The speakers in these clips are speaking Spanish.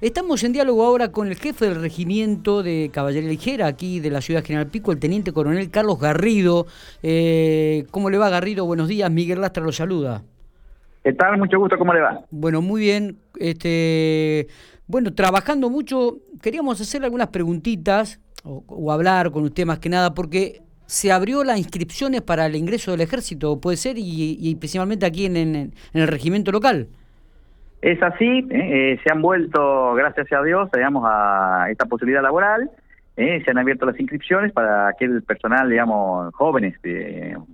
Estamos en diálogo ahora con el jefe del regimiento de Caballería Ligera, aquí de la ciudad General Pico, el teniente coronel Carlos Garrido. Eh, ¿Cómo le va Garrido? Buenos días, Miguel Lastra lo saluda. ¿Qué tal? Mucho gusto, ¿cómo le va? Bueno, muy bien. Este, bueno, trabajando mucho, queríamos hacer algunas preguntitas o, hablar con usted más que nada, porque se abrió las inscripciones para el ingreso del ejército, puede ser, y, principalmente aquí en el regimiento local. Es así, ¿eh? Eh, se han vuelto, gracias a Dios, digamos, a esta posibilidad laboral. ¿eh? se han abierto las inscripciones para aquel personal, digamos, jóvenes,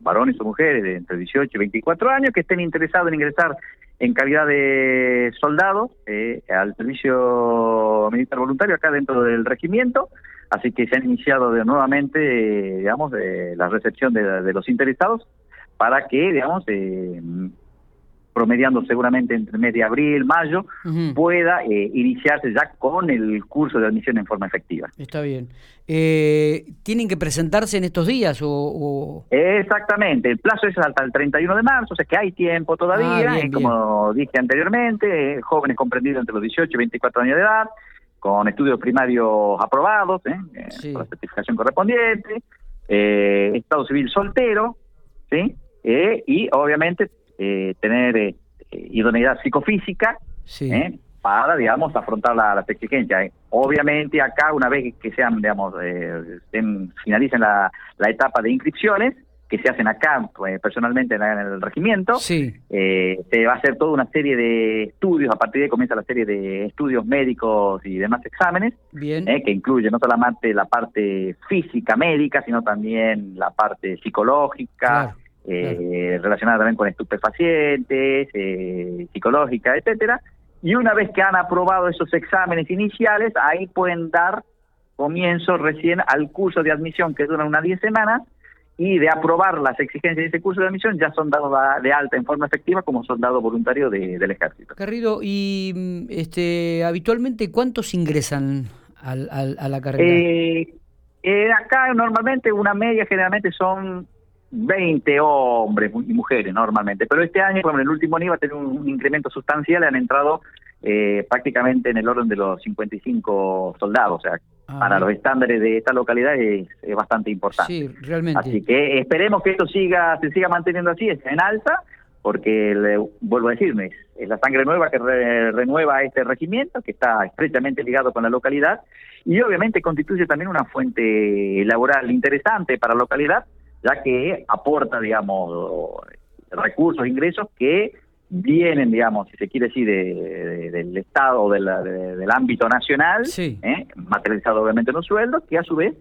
varones o mujeres de entre 18 y 24 años que estén interesados en ingresar en calidad de soldados al servicio militar voluntario acá dentro del regimiento. Así que se han iniciado de, nuevamente, digamos, la recepción de, de, los interesados para que, digamos, promediando seguramente entre mes de abril, mayo, pueda eh, iniciarse ya con el curso de admisión en forma efectiva. Está bien. Eh, ¿Tienen que presentarse en estos días o, Exactamente, el plazo es hasta el 31 de marzo, o sea que hay tiempo todavía, ah, como dije anteriormente, jóvenes comprendidos entre los 18 y 24 años de edad, con estudios primarios aprobados, ¿eh? eh la certificación correspondiente, estado civil soltero, ¿sí? y obviamente eh, tener eh, idoneidad psicofísica ¿eh? para, digamos, afrontar las exigencias. Obviamente acá, una vez que sean, digamos, finalicen la, etapa de inscripciones, que se hacen acá pues, personalmente en, el regimiento, se va a hacer toda una serie de estudios, a partir de ahí comienza la serie de estudios médicos y demás exámenes, que incluye no solamente la parte física médica, sino también la parte psicológica, eh, relacionada también con estupefacientes, eh, psicológica, etcétera. Y una vez que han aprobado esos exámenes iniciales, ahí pueden dar comienzo recién al curso de admisión que dura unas 10 semanas y de aprobar las exigencias de ese curso de admisión ya son dados de alta en forma efectiva como soldado voluntario del ejército. Garrido, y mm, este habitualmente cuántos ingresan al, a la carrera? Eh, eh, acá normalmente una media generalmente son 20 hombres y mujeres normalmente, pero este año, bueno, el último año va a tener un, incremento sustancial, han entrado eh, prácticamente en el orden de los 55 soldados, o sea, ah, para los estándares de esta localidad es, bastante importante. Sí, realmente. Así que esperemos que esto siga se siga manteniendo así, es en alza, porque le, vuelvo a decirme, es la sangre nueva que renueva este regimiento, que está estrechamente ligado con la localidad, y obviamente constituye también una fuente laboral interesante para la localidad, ya que aporta, digamos, recursos, ingresos que vienen, digamos, si se quiere decir, del Estado o del ámbito nacional, ¿eh? materializado obviamente en los sueldos, que a su vez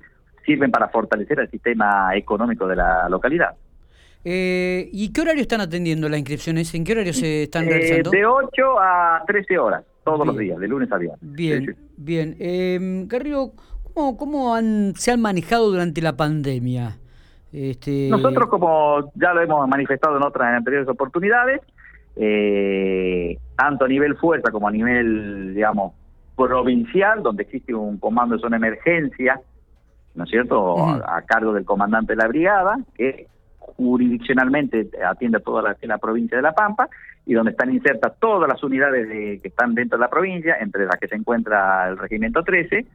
sirven para fortalecer el sistema económico de la localidad. Eh, ¿Y qué horario están atendiendo las inscripciones? ¿En qué horario se están eh, realizando? de 8 a 13 horas, todos los días, de lunes a viernes. Bien, bien. Eh, Carrillo, ¿cómo, cómo han, se han manejado durante la pandemia? Este... Nosotros, como ya lo hemos manifestado en otras anteriores oportunidades, eh, tanto a nivel fuerza como a nivel, digamos, provincial, donde existe un comando de zona emergencia, ¿no es cierto?, a, cargo del comandante de la brigada, que jurisdiccionalmente atiende a toda la, la, provincia de La Pampa, y donde están insertas todas las unidades que están dentro de la provincia, entre las que se encuentra el Regimiento 13,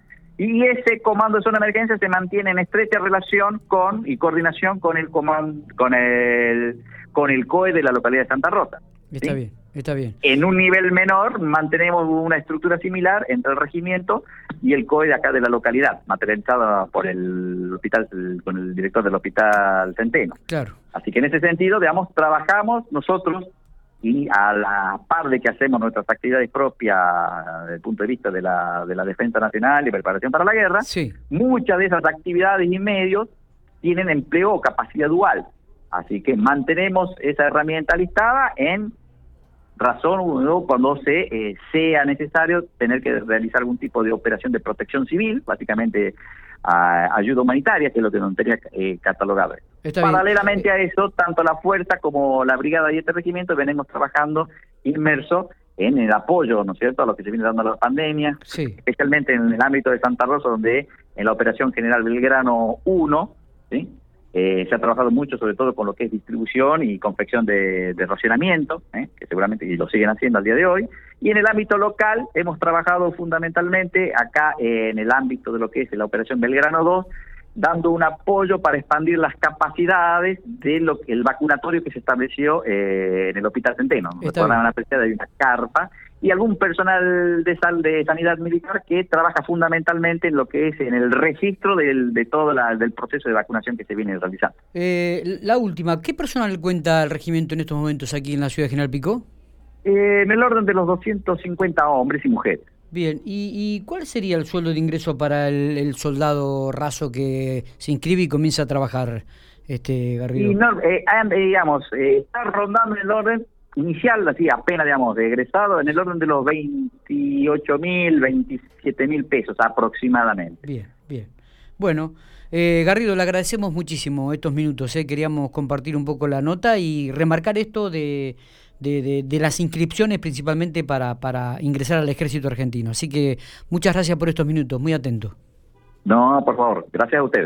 y ese comando de zona de emergencia se mantiene en estrecha relación con y coordinación con el comando, con el con el COE de la localidad de Santa Rosa. Está bien, está bien. En un nivel menor mantenemos una estructura similar entre el regimiento y el COE de acá de la localidad, materializada por el hospital con el director del hospital Centeno. Claro. Así que en ese sentido, digamos, trabajamos nosotros y a la par de que hacemos nuestras actividades propias desde el punto de vista de la, de la defensa nacional y preparación para la guerra, muchas de esas actividades y medios tienen empleo o capacidad dual. Así que mantenemos esa herramienta listada en razón cuando se eh, sea necesario tener que realizar algún tipo de operación de protección civil, básicamente ayuda humanitaria, que es lo que nos tenía eh, catalogado. Paralelamente a eso, tanto la fuerza como la brigada y este regimiento venimos trabajando inmerso en el apoyo, ¿no es cierto?, a lo que se viene dando la pandemia, especialmente en el ámbito de Santa Rosa, donde en la Operación General Belgrano 1, ¿sí? Eh, se ha trabajado mucho, sobre todo con lo que es distribución y confección de, racionamiento, ¿eh? que seguramente y lo siguen haciendo al día de hoy. Y en el ámbito local hemos trabajado fundamentalmente acá en el ámbito de lo que es la operación Belgrano 2, dando un apoyo para expandir las capacidades de lo el vacunatorio que se estableció eh, en el Hospital Centeno. Recuerdan apreciar hay una carpa y algún personal de, sal, de sanidad militar que trabaja fundamentalmente en lo que es en el registro del, de todo la, del proceso de vacunación que se viene realizando. Eh, la última, ¿qué personal cuenta el regimiento en estos momentos aquí en la ciudad de General Pico? Eh, en el orden de los 250 hombres y mujeres. Bien, ¿Y, cuál sería el sueldo de ingreso para el, soldado raso que se inscribe y comienza a trabajar, este Garrido? Eh, digamos, está rondando el orden inicial, así apenas, digamos, de egresado, en el orden de los 28 mil, 27 mil pesos aproximadamente. Bien, bien. Bueno, eh, Garrido, le agradecemos muchísimo estos minutos. Eh. Queríamos compartir un poco la nota y remarcar esto de, de, de, las inscripciones principalmente para, para ingresar al ejército argentino. Así que muchas gracias por estos minutos, muy atento. No, por favor, gracias a ustedes.